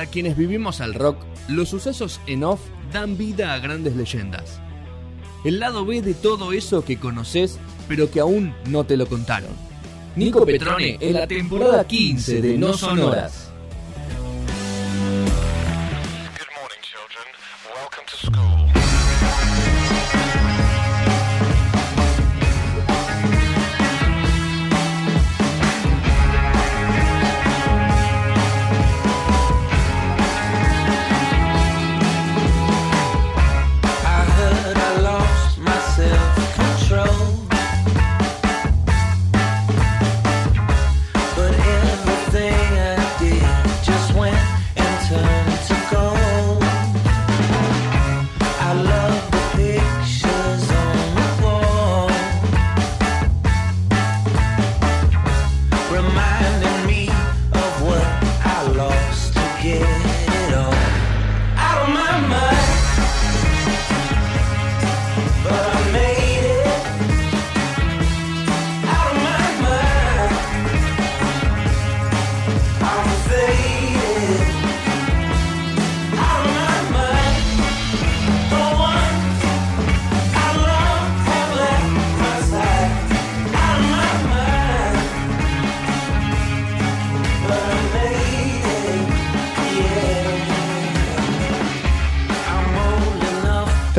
Para quienes vivimos al rock, los sucesos en off dan vida a grandes leyendas. El lado B de todo eso que conoces, pero que aún no te lo contaron. Nico Petrone en la temporada 15 de No Sonoras.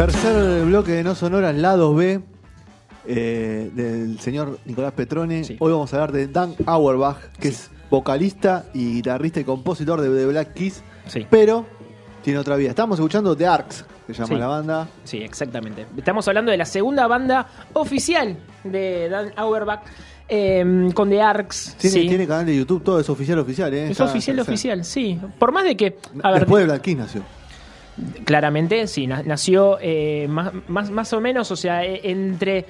Tercer bloque de No Sonora, lado B, eh, del señor Nicolás Petrone. Hoy vamos a hablar de Dan Auerbach, que es vocalista y guitarrista y compositor de The Black Keys, pero tiene otra vida. Estamos escuchando The Arcs, que se llama la banda. Sí, exactamente. Estamos hablando de la segunda banda oficial de Dan Auerbach. Em, con The Arcs. Tiene, canal de YouTube, todo es oficial, oficial, ¿eh? Es oficial, oficial, sí. Por más de que. Después de Black Keys nació. Claramente, sí, nació eh, más, más, o menos, o sea, e, entre,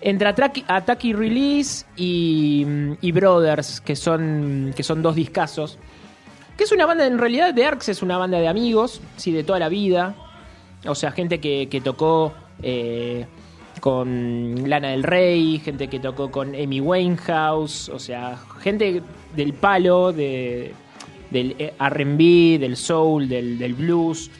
entre Attack, y Release y, Brothers, que son, que son dos discazos. Que es una banda, en realidad, de Arcs es una banda de amigos, sí, de toda la vida. O sea, gente que, tocó eh, con Lana del Rey, gente que tocó con Amy Winehouse, o sea, gente del palo, de, del RB, del soul, del, blues.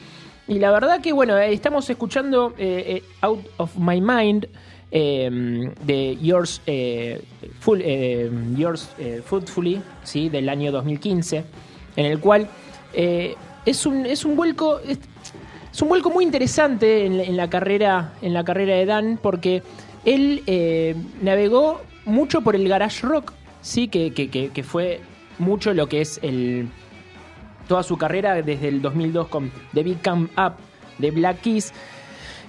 Y la verdad que, bueno, eh, estamos escuchando eh, eh, Out of My Mind em, de Yours, full, Yours Footfully, ¿sí? del año 2015, en el cual es, un, es un vuelco... Es, un vuelco muy interesante en, la carrera, en la carrera de Dan porque él navegó mucho por el garage rock, sí, que, que fue mucho lo que es el, toda su carrera desde el 2002 con The Big Come Up de Black Keys,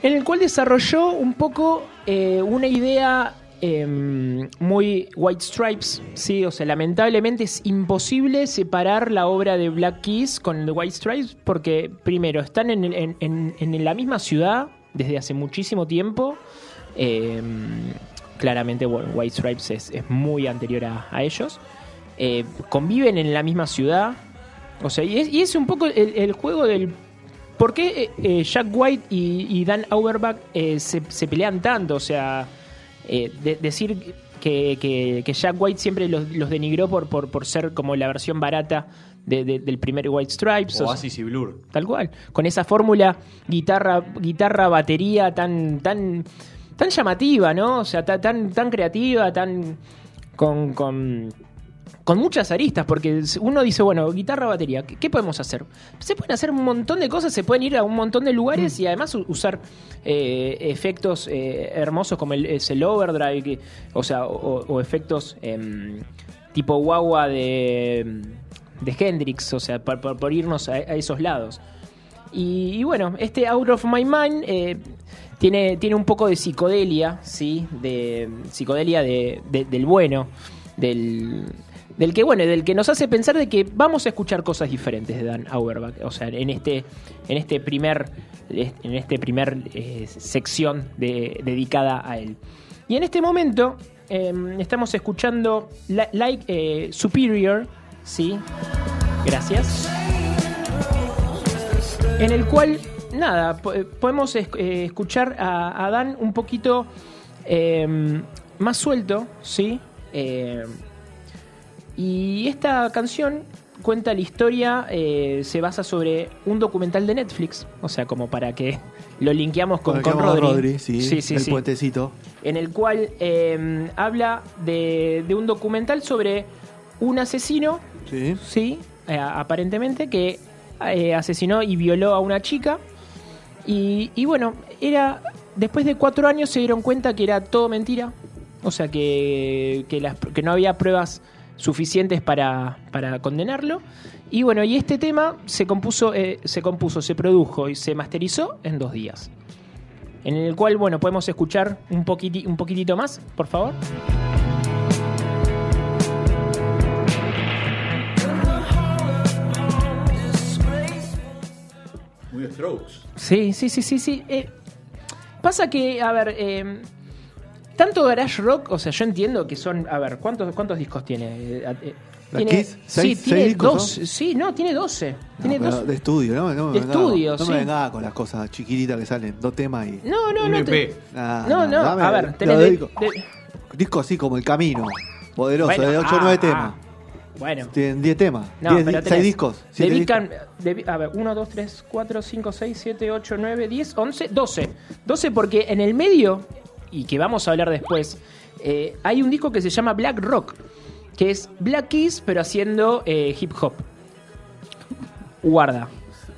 en el cual desarrolló un poco eh, una idea em, muy White Stripes, sí, o sea, lamentablemente es imposible separar la obra de Black Keys con The White Stripes porque primero están en, la misma ciudad desde hace muchísimo tiempo. Em, claramente, White Stripes es, muy anterior a, ellos. Eh, conviven en la misma ciudad, o sea, y es, un poco el, juego del ¿Por qué eh, eh, Jack White y, Dan Auerbach eh, se, pelean tanto? O sea, decir que, Jack White siempre los, denigró por, por, ser como la versión barata del primer White Stripes. Oasis y Blur. Tal cual. Con esa fórmula guitarra, guitarra, batería tan, tan, tan llamativa, ¿no? O sea, tan, tan creativa, tan con con muchas aristas, porque uno dice, bueno, guitarra, batería, ¿qué, podemos hacer? Se pueden hacer un montón de cosas, se pueden ir a un montón de lugares y además usar eh, efectos eh, hermosos como el, es el overdrive, o sea, o, efectos em, tipo guagua de, de Hendrix, o sea, por, irnos a, esos lados. Y, bueno, este Out of My Mind eh, tiene, tiene un poco de psicodelia, ¿sí? De psicodelia de, del bueno, del del que bueno, del que nos hace pensar de que vamos a escuchar cosas diferentes de Dan Auerbach, o sea, en este en este primer en este primer eh, sección dedicada a él. Y en este momento em, estamos escuchando Like eh, Superior, sí, gracias, en el cual nada podemos eh, escuchar a, Dan un poquito em, más suelto, sí. Y esta canción cuenta la historia, eh, se basa sobre un documental de Netflix, o sea, como para que lo linkeamos con, con Rodri. sí, sí, sí, el puentecito. En el cual eh, habla de, de un documental sobre un asesino, Sí. sí, eh, aparentemente, que eh, asesinó y violó a una chica. Y, y bueno, era después de cuatro años se dieron cuenta que era todo mentira. O sea, que, que, las- que no había pruebas suficientes para, para condenarlo. Y bueno, y este tema se compuso, eh, se compuso, se produjo y se masterizó en dos días. En el cual, bueno, podemos escuchar un, poquiti- un poquitito más, por favor. Muy Strokes. Sí, sí, sí, sí, sí. Eh, pasa que, a ver, eh, tanto Garage Rock, o sea, yo entiendo que son, a ver, ¿cuántos, cuántos discos tiene? Eh, eh, ¿La tiene Kiss? sí, ¿Seis- tiene seis discos 12. Sí, no, tiene 12. Tiene No, pero 12. de estudio, ¿no? No De estudio, no sí. me venga con las cosas chiquititas que salen, dos temas y. No, no, no. Te- Ah, no, no, dame- a ver, lo tenés de- de- Disco así como El Camino, poderoso, Bueno, de 8 o ah, 9 ah. temas. Bueno. Tienen 10 temas, No, 10 pero di- tenés- 6 discos. siete Dedican, a ver, 1, 2, 3, 4, 5, 6, 7, 8, 9, 10, 11, 12. 12 porque en el medio, y que vamos a hablar después, eh, hay un disco que se llama Black Rock, que es Black Keys, pero haciendo eh, hip hop. Guarda.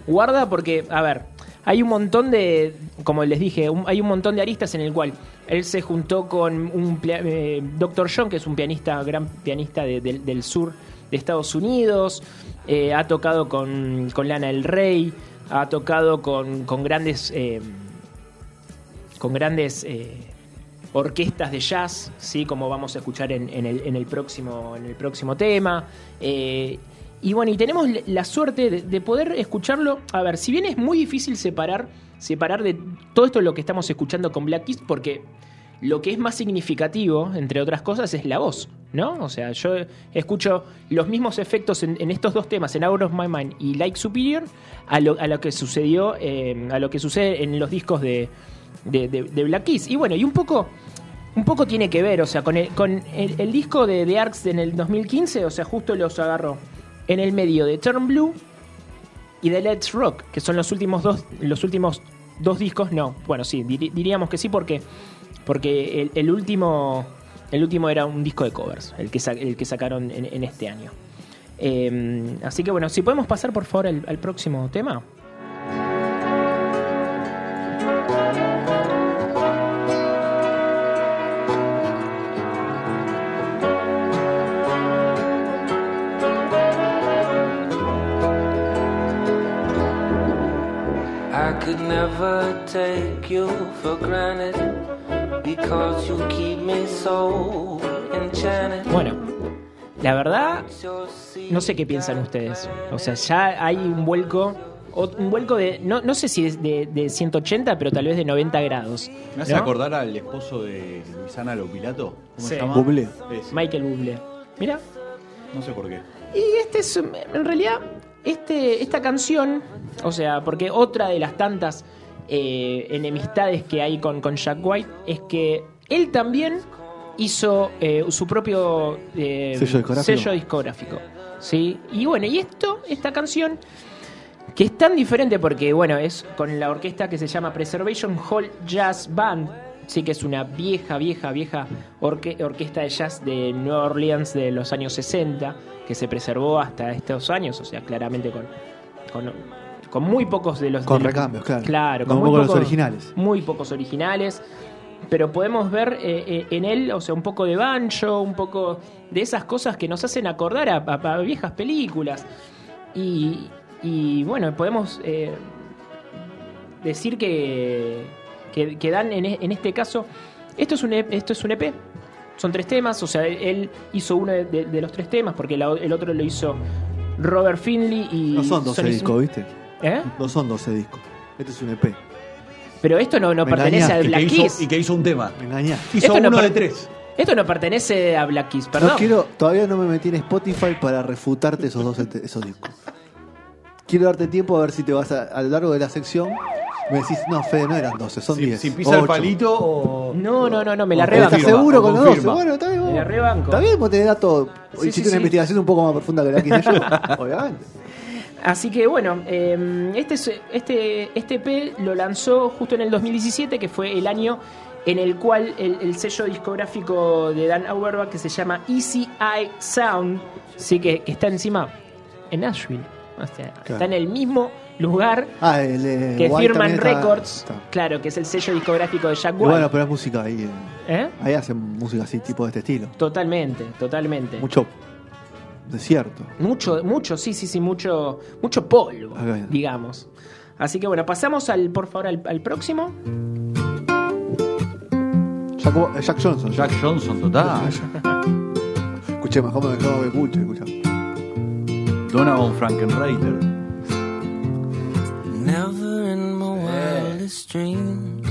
Guarda porque, a ver, hay un montón de, como les dije, hay un montón de aristas en el cual él se juntó con un eh, Dr. John, que es un pianista, gran pianista de- del- sur de Estados Unidos, eh, ha tocado con, con Lana del Rey, ha tocado con, con grandes, con grandes orquestas de jazz, sí, como vamos a escuchar en, el, próximo, en el próximo tema. Eh, y bueno, y tenemos la- suerte de, de poder escucharlo. A ver, si bien es muy difícil separar, separar de todo esto lo que estamos escuchando con Black Keys, porque lo que es más significativo, entre otras cosas, es la voz, ¿no? O sea, yo escucho los mismos efectos en, estos dos temas, en Out of My Mind y Like Superior, a lo, a lo que sucedió, eh, a lo que sucede en los discos de, de, de- de Black Keys. Y bueno, y un poco, un poco tiene que ver, o sea, con el, con el, disco de The Arcs en el 2015, o sea, justo los agarró en el medio de Turn Blue y de Let's Rock, que son los últimos dos, los últimos dos discos, no, bueno, sí, diríamos que sí, porque, porque el, último, el último era un disco de covers, el que, el que sacaron en, este año. Eh, así que bueno, si podemos pasar por favor al próximo tema. Never take you for granted because you keep me so enchanted. Bueno, la verdad, no sé qué piensan ustedes. O sea, ya hay un vuelco, un vuelco de, no, no sé si es de, de 180, pero tal vez de 90 grados. Me hace ¿no? acordar al esposo de Luisana Lopilato. ¿Cómo Sí. se llama? Michael Bublé. Mira, No sé por qué. Y este es, en realidad, este, esta canción, o sea, porque otra de las tantas eh, enemistades que hay con, con Jack White es que él también hizo eh, su propio eh, Sello discográfico. sello discográfico, ¿sí? Y bueno, y esto, esta canción, que es tan diferente porque, bueno, es con la orquesta que se llama Preservation Hall Jazz Band, sí que es una vieja, vieja, vieja orque- orquesta de jazz de Nueva Orleans de los años 60, que se preservó hasta estos años, o sea, claramente con, con, con muy pocos de los... Con de recambios, claro. Con muy pocos- originales. Muy pocos originales. Pero podemos ver eh, eh, en él, o sea, un poco de banjo, un poco de esas cosas que nos hacen acordar a, a- a viejas películas. Y, y, bueno, podemos eh, decir que, que, que dan en, e- en este caso. Esto es, un, E- esto es un EP. Son tres temas, o sea, él hizo uno de, de- de los tres temas, porque la- el otro lo hizo Robert Finley y. No son 12 Sonny discos, ¿viste? ¿Eh? No son 12 discos. Este es un EP. Pero esto no, no pertenece a Black que, Keys. hizo, y que hizo un tema. Me engañaste. Hizo Esto no uno de per- tres. Esto no pertenece a Black Keys, perdón. No quiero, todavía no me metí en Spotify para refutarte esos dos esos discos. Quiero darte tiempo a ver si te vas a, a lo largo de la sección Me decís, no, Fede, no eran 12, son Si, 10. si pisa el palito o. No, no, no, no, me la ¿Estás rebanco. Confirma, seguro con los 12? confirma. Bueno, está bien. Me vos- la rebanco. Está bien, vos tenés datos. Sí, Hiciste sí, una sí. investigación un poco más profunda que la que hice yo, obviamente. Así que bueno, eh, este, es- este, este EP lo lanzó justo en el 2017, que fue el año en el cual el, el sello discográfico de Dan Auerbach, que se llama Easy Eye Sound, sí que, que está encima en Nashville. O sea, está en el mismo lugar Ah, el que White Firman está- Records, está. claro, que es el sello discográfico de Jack Y White. bueno, pero es música ahí. eh. ¿Eh? Ahí hacen música así, tipo de este estilo. Totalmente, totalmente. Mucho desierto. Mucho, mucho, sí, sí, sí, mucho, mucho polvo, digamos. Así que bueno, pasamos al, por favor, al, al próximo. Jack, eh, Jack Johnson. Jack Johnson, total. Escuché, mejor me mejor me escuche, escucha. Donovan Frankenreiter. Never in my wildest dreams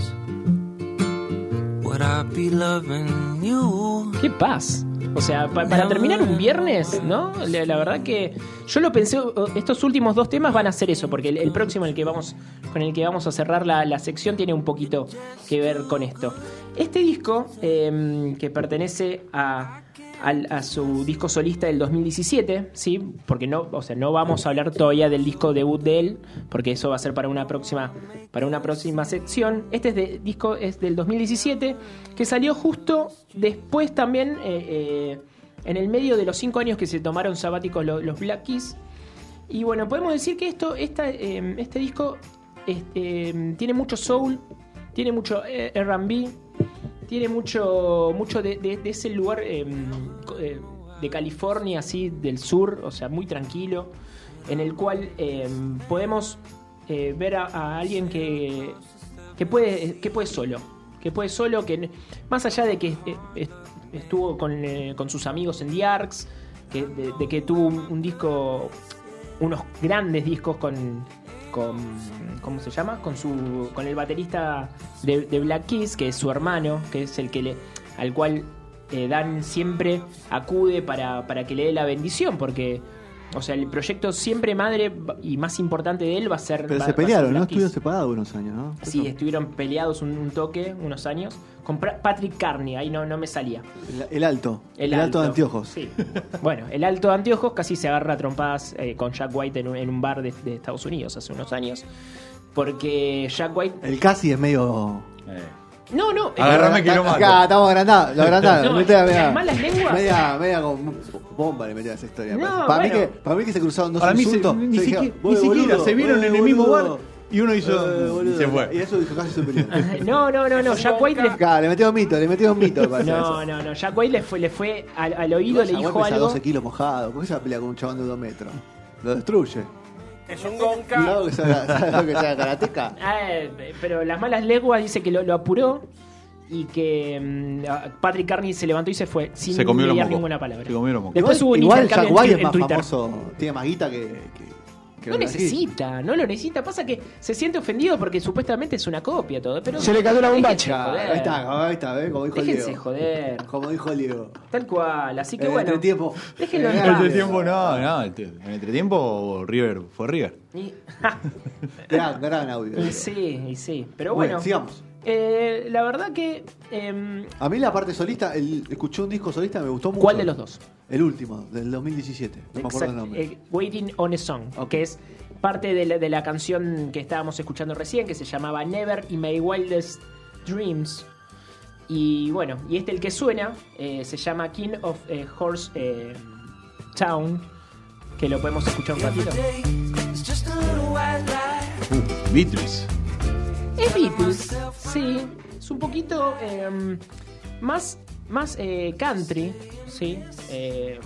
would I be loving you. ¡Qué paz! O sea, pa- para terminar un viernes, ¿no? La, la verdad que yo lo pensé, estos últimos dos temas van a ser eso, porque el, el próximo en el que vamos, con el que vamos a cerrar la, la sección tiene un poquito que ver con esto. Este disco, eh, que pertenece a, a su disco solista del 2017, ¿sí? Porque no, o sea, no vamos a hablar todavía del disco debut de él, porque eso va a ser para una próxima, para una próxima sección. Este es de, disco es del 2017, que salió justo después también, eh, eh, en el medio de los cinco años que se tomaron sabáticos lo- los, Black Keys. Y bueno, podemos decir que esto, esta, eh, este disco este, tiene mucho soul, tiene mucho RB, tiene mucho, mucho de, ese lugar de California, así del sur, o sea, muy tranquilo, en el cual eh, podemos eh, ver a, alguien que, que, puede, que puede solo, que puede solo, que más allá de que est- estuvo con, eh, con sus amigos en The Arcs, de, que tuvo un, un disco, unos grandes discos con, con ¿cómo se llama? Con su con el baterista de, de Black Keys, que es su hermano, que es el que le al cual eh, Dan siempre acude para, para que le dé la bendición, porque o sea, el proyecto siempre madre y más importante de él va a ser Pero va- se pelearon, ¿no? Estuvieron separados unos años, ¿no? Sí, estuvieron peleados un, un toque, unos años, con Patrick Carney, ahí no, no me salía. El, el alto. El, alto de anteojos. Sí. Bueno, el alto de anteojos casi se agarra a trompadas eh, con Jack White en un, en un bar de, de Estados Unidos hace unos años. Porque Jack White. El casi es medio. Eh, No, no. Agarrame que lo Acá mato. estamos agrandados, lo agrandaron. No, las media, malas lenguas. Media, bomba le metía esa historia. No, para, mí que, para mí que se cruzaron dos Para mí se- ni, dijeron, ni "Ué, siquiera se vieron en el mismo boludo". bar y uno hizo. Eh, y se fue. Y eso dijo casi pelearon. No, no, no, no. Jack White le. Acá, le metió mito, le metió mito. me parece No, no, no. Jack White le fue, le fue al, al oído, le dijo algo. 12 kilos mojado. ¿Por qué se va a pelear con un chabón de 2 metros? Lo destruye. Es un gonca. ¿Sabes lo que sea- sabes lo que sea karateca? Ah, eh, pero las malas lenguas dice que lo, lo apuró y que a- Patrick Carney se levantó y se fue sin Se comió mediar ninguna palabra. Se comió. Después igual hubo un igual intercambio Jack en es más Twitter. famoso. Tiene más guita que, que No necesita, no lo necesita. Pasa que se siente ofendido porque supuestamente es una copia todo. Pero Se le cayó la bombacha. Ahí está, ahí está, ¿ves? Como dijo el Déjense Diego. joder. Como dijo el Diego. Tal cual. Así que En el bueno. entretiempo. Déjenlo en En En el entretiempo no, no. En el entretiempo River fue River. Y- Gran, gran audio. y sí, y sí. Pero Bueno, bueno. sigamos. Eh, la verdad que. em, A mí la parte solista, el, escuché un disco solista, me gustó mucho. ¿Cuál de los dos? El último, del 2017. No me acuerdo el nombre. eh, Waiting on a Song, que es parte de la, de la canción que estábamos escuchando recién, que se llamaba Never in My Wildest Dreams. Y bueno, y este el que suena eh, se llama King of eh, Horse eh, Town, que lo podemos escuchar un ratito. It's just a little white lie. Uh, Beatles. Es Beatles, sí, es un poquito eh, más, más eh, country, sí. eh,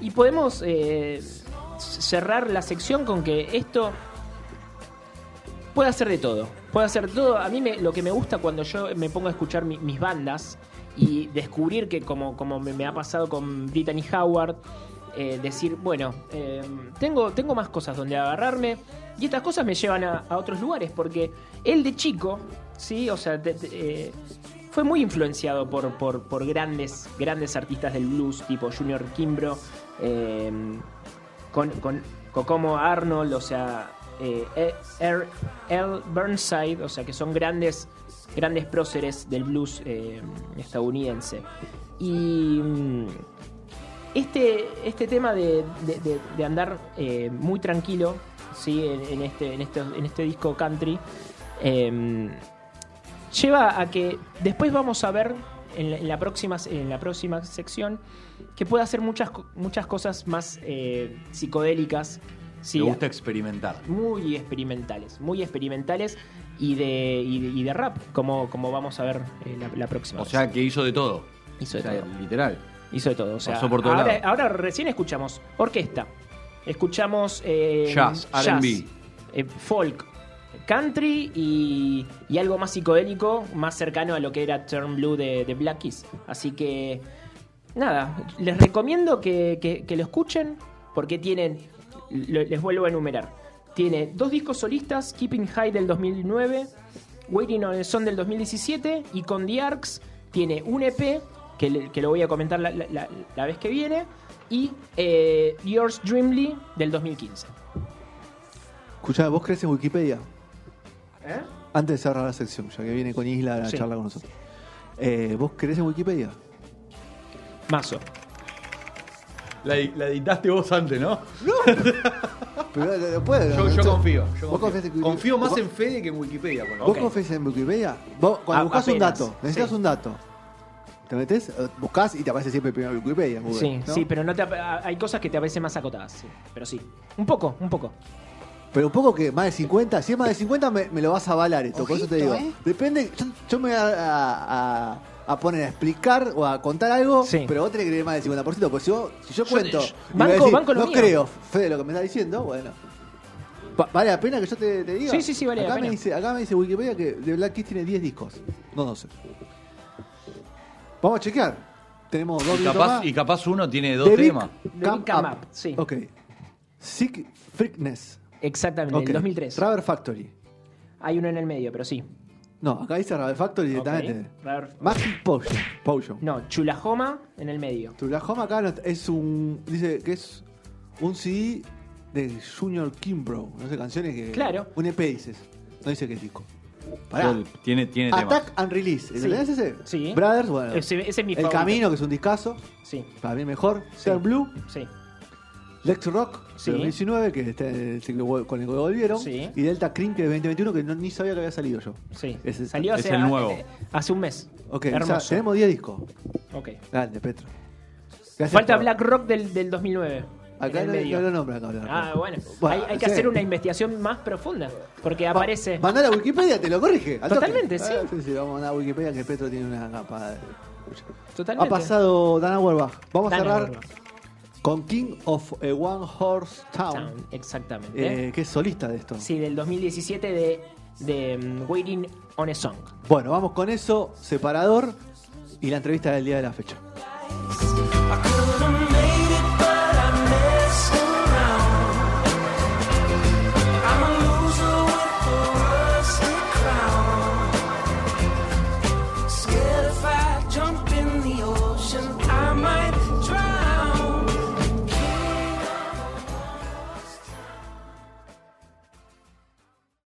y podemos eh, cerrar la sección con que esto puede hacer de todo. Puede hacer todo. A mí me- lo que me gusta cuando yo me pongo a escuchar mi- mis bandas y descubrir que como, como me, me ha pasado con Brittany Howard, eh, decir, bueno, eh, tengo, tengo más cosas donde agarrarme y estas cosas me llevan a, otros lugares porque él de chico, sí, o sea, eh, fue muy influenciado por, por, grandes, grandes artistas del blues tipo Junior Kimbrough, eh, con, con Arnold, o sea, E- Er- Earl Burnside, o sea que son grandes, grandes próceres del blues estadounidense. Y mm, este, este tema de, de- de- de andar eh, muy tranquilo ¿sí? en, en este, en, este, en este disco country eh, lleva a que después vamos a ver en la, en la próxima, en la próxima sección que puede hacer muchas, muchas cosas más eh, psicodélicas. sí, Me gusta experimentar. muy experimentales, muy experimentales y de, y de, y de rap, como, como vamos a ver eh, la, la próxima. O vez. sea, que hizo de todo. hizo de O sea, todo. literal. Hizo de todo. O sea, Pasó por todos ahora, recién escuchamos orquesta, escuchamos eh, Jazz, R&B. eh, folk, country y, y algo más psicodélico, más cercano a lo que era Turn Blue de, de Black Keys. Así que, nada, les recomiendo que, que- que lo escuchen porque tienen, lo- les vuelvo a enumerar, tiene dos discos solistas, Keeping High del 2009, Waiting on the Sun del 2017 y con The Arcs tiene un EP que, le- que lo voy a comentar la, la- vez que viene y eh, Yours Dreamly del 2015. Escuchá, ¿vos crees en Wikipedia? ¿Eh? Antes de cerrar la sección, ya que viene con Isla a la Sí. charla con nosotros. Eh, ¿Vos crees en Wikipedia? Mazo. La, la editaste vos antes, ¿no? Pero eh, después. Yo, yo confío. yo ¿Vos confío. confías en- Confío más vos- en Fede que en Wikipedia. lo- ¿Vos confías en Wikipedia? Vos, cuando A- buscas un dato, necesitas sí. un dato. ¿Te metes? Eh, Buscás y te aparece siempre primero Wikipedia. Google, Sí, ¿no? sí, pero no te, hay cosas que te aparecen más acotadas. sí, pero sí. Un poco, un poco. Pero un poco que más de 50, si es más de 50 me, me lo vas a avalar esto, por eso te digo. ¿eh? Depende, yo, yo me voy a, a- a poner a explicar o a contar algo, Sí. pero vos tenés que creer más del 50%, porque si, vos- si yo cuento, yo- banco- decís, banco lo no mío. creo, Fede, lo que me está diciendo, bueno. Va- ¿Vale la pena que yo te, te diga? Sí, sí, sí, vale la acá pena. Me dice, acá me dice Wikipedia que The Black Keys tiene 10 discos, no 12. Vamos a chequear. Tenemos dos Y capaz, más. y capaz uno tiene dos The temas. Big Come Up, sí. Ok. Sick Freakness. Exactamente, el 2003. Rubber Factory. Hay uno en el medio, pero sí. No, acá dice Rubber Factory directamente. Ok, Rubber- Magic Potion. Potion. No, Chulahoma en el medio. Tulahoma acá no- es un. Dice que es un CD de Junior Kimbrough. No sé, canciones que. Claro. Un EP dices. No dice qué disco. Pará. Tiene, tiene temas. Attack and Release. Sí. ¿Entendés ese? Sí. Brothers, bueno. Ese- ese es mi El favorito. Camino, que es un discazo. Sí, Para mí mejor. Sí. Star Blue. sí. Lex Rock, Sí. de 2019, que este, el ciclo con el que volvieron. Sí. Y Delta Cream, que es de 2021, que no, ni sabía que había salido yo. Sí. Salió es hace, el nuevo. hace- hace un mes. Ok, o sea, Hermoso. tenemos 10 discos. Ok. Grande, Petro. Gracias Falta por- Black Rock del, del 2009. Acá en no, el medio. no lo nombra acá. Black Ah, bueno. Hay, hay que sí. hacer una investigación más profunda. Porque aparece. Mandar a Wikipedia, te lo corrige. al toque. Totalmente, sí. Ah, sí, sí, vamos a mandar a Wikipedia que Petro tiene una capa. de- Totalmente. Ha pasado Dan Auerbach. Vamos a cerrar con King of One Horse Town, Town, Exactamente. eh, que es solista de esto. Sí, del 2017 de, de mm, Waiting on a Song. Bueno, vamos con eso, separador y la entrevista del día de la fecha.